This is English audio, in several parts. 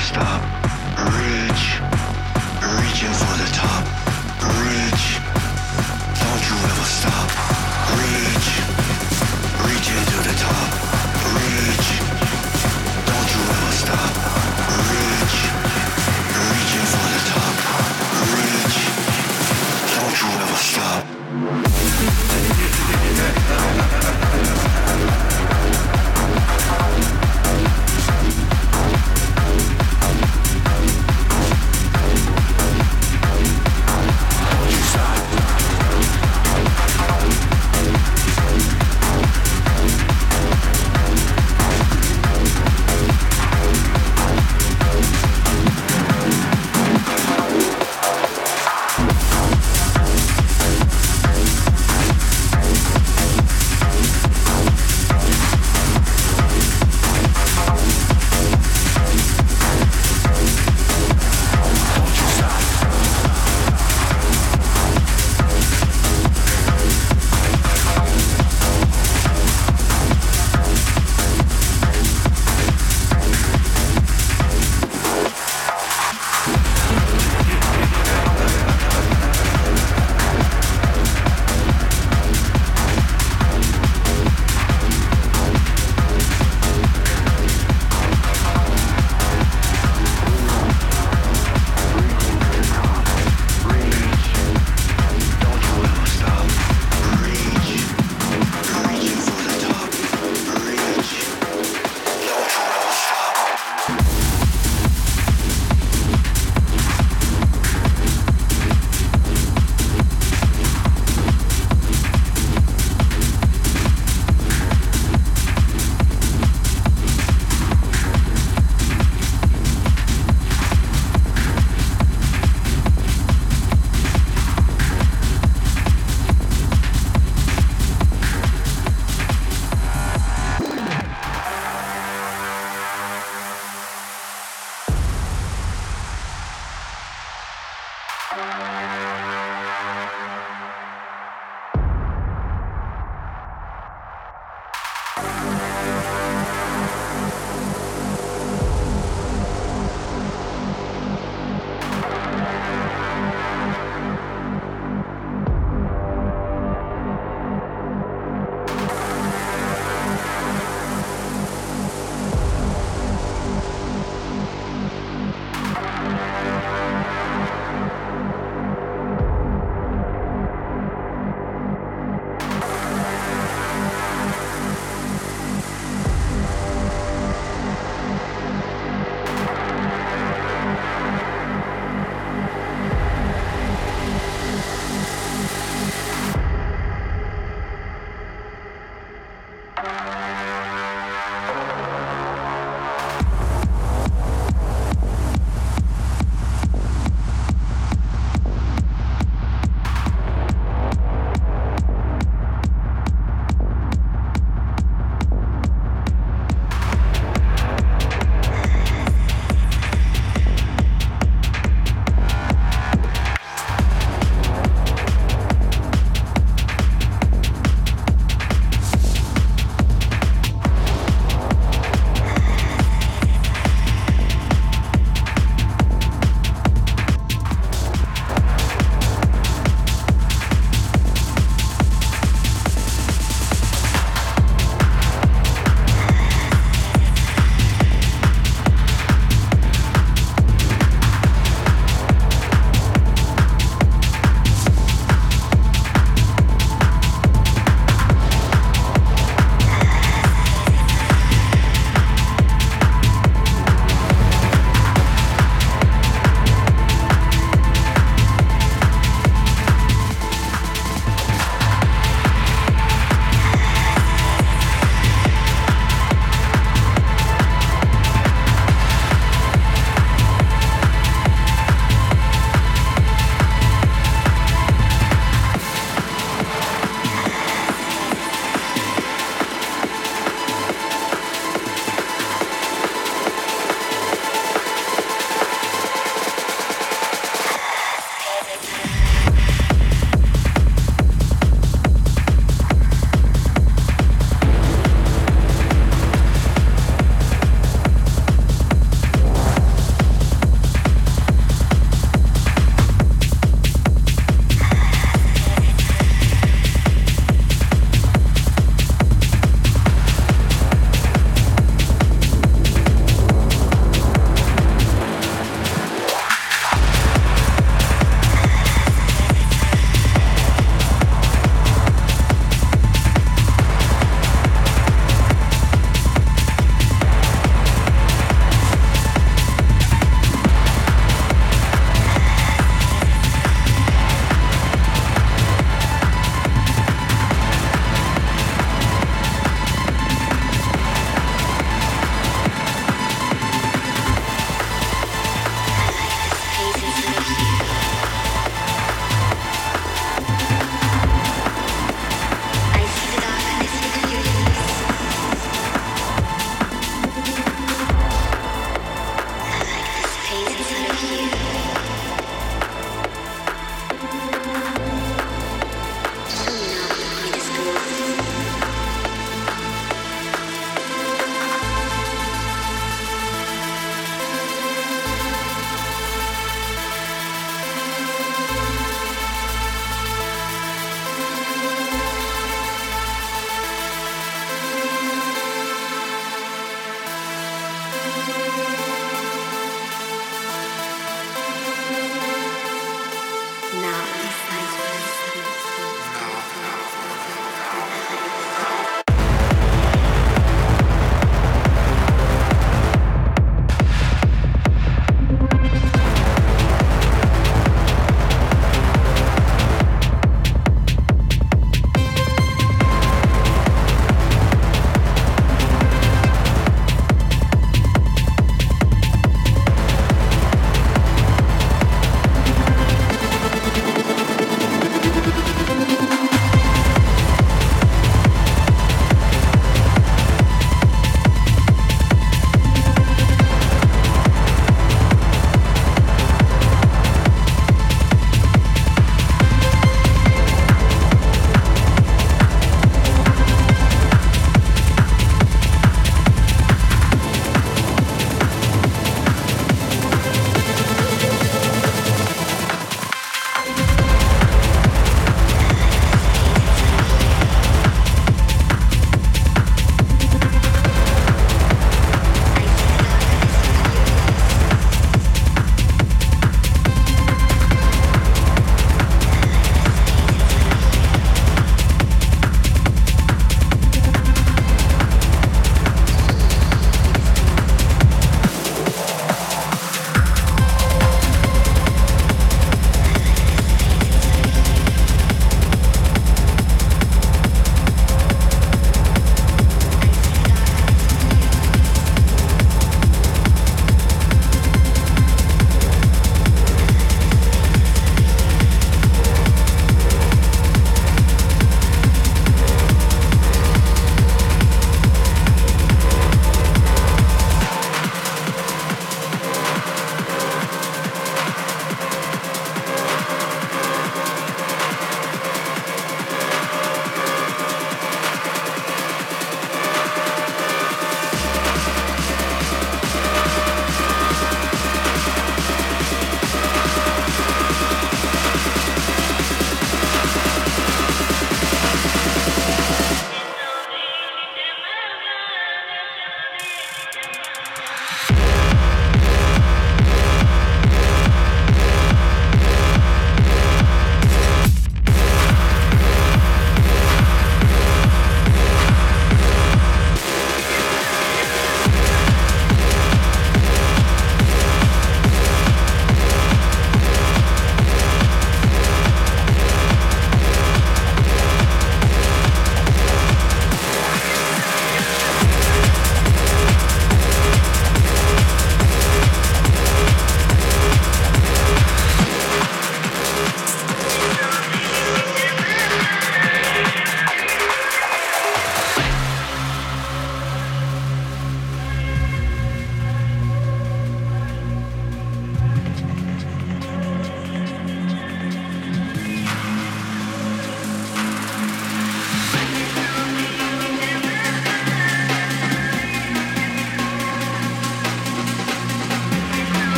stop.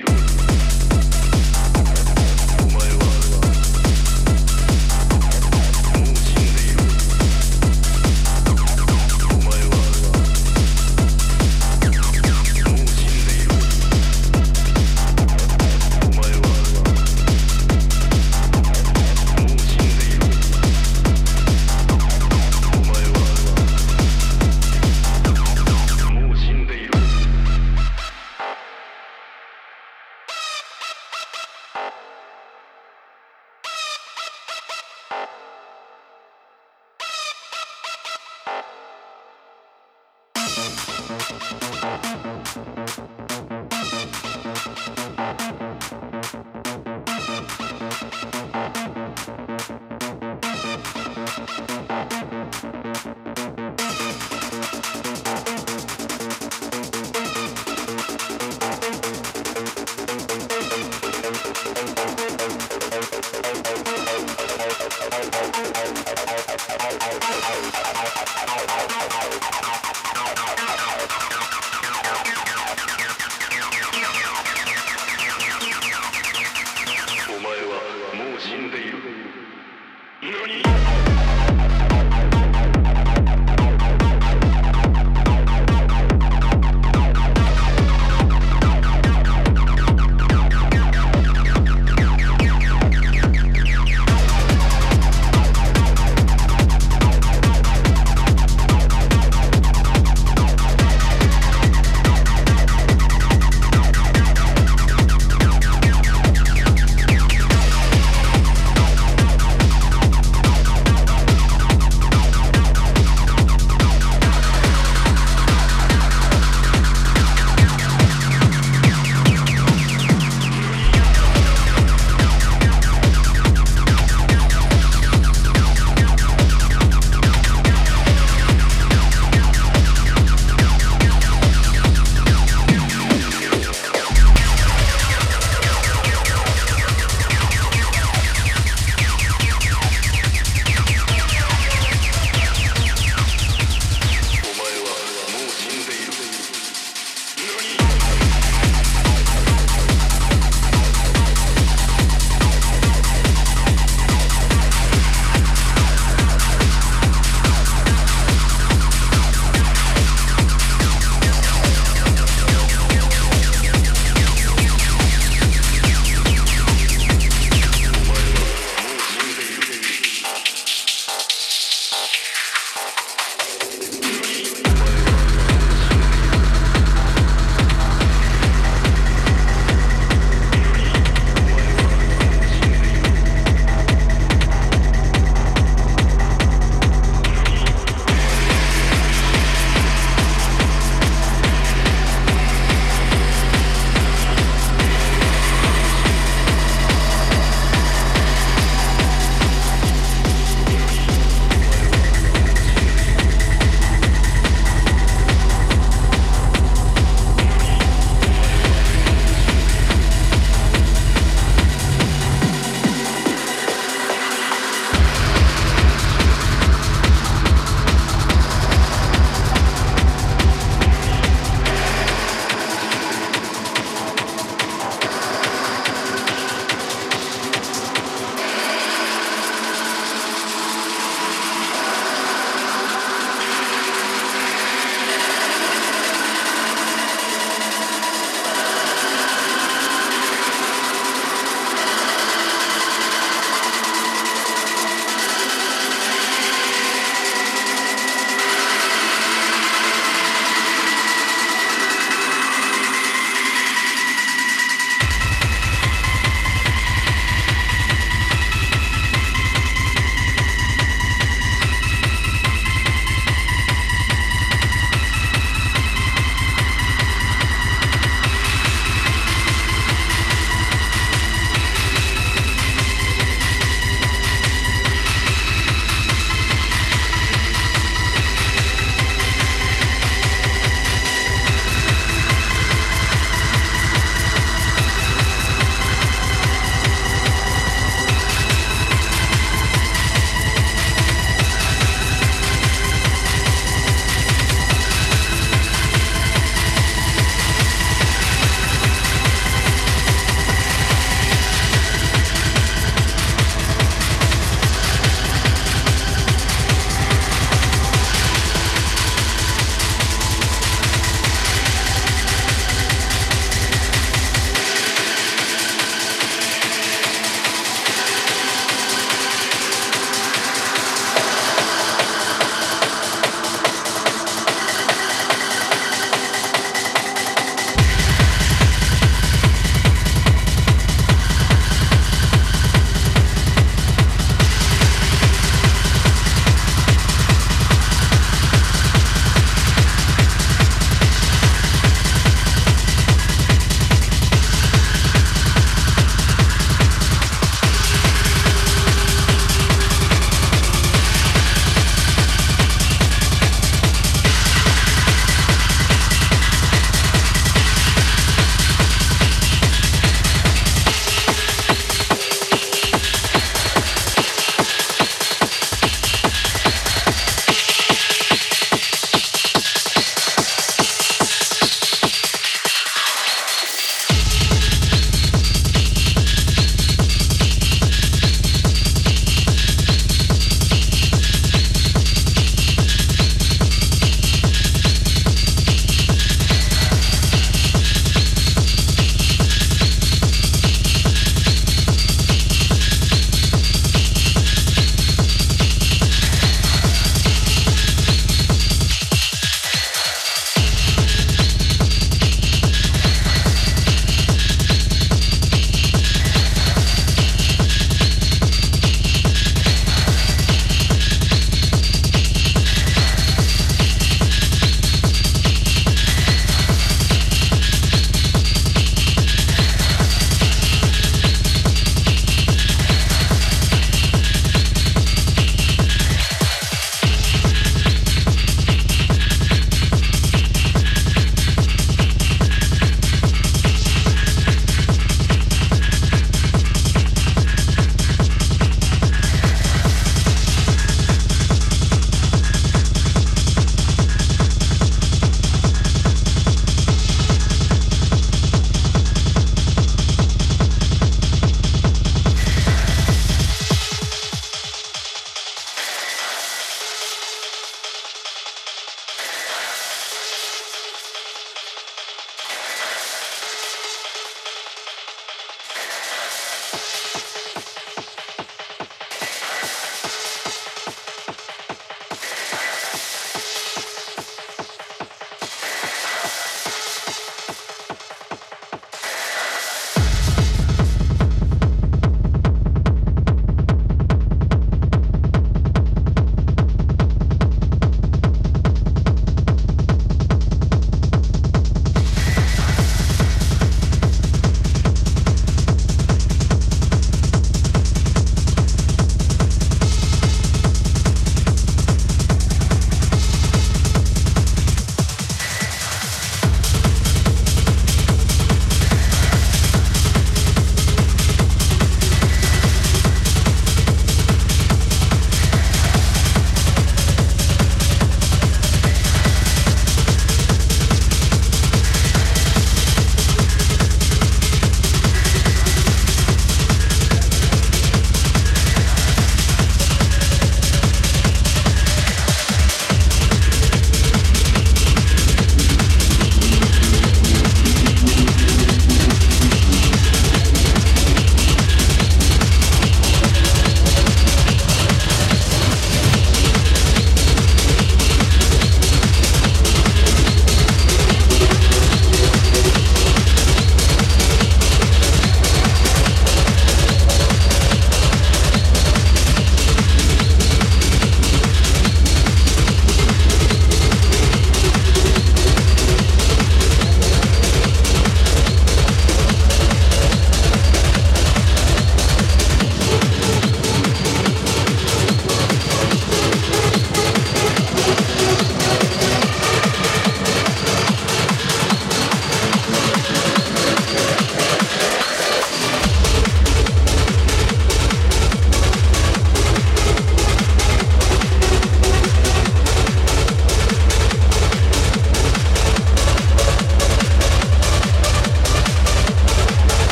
も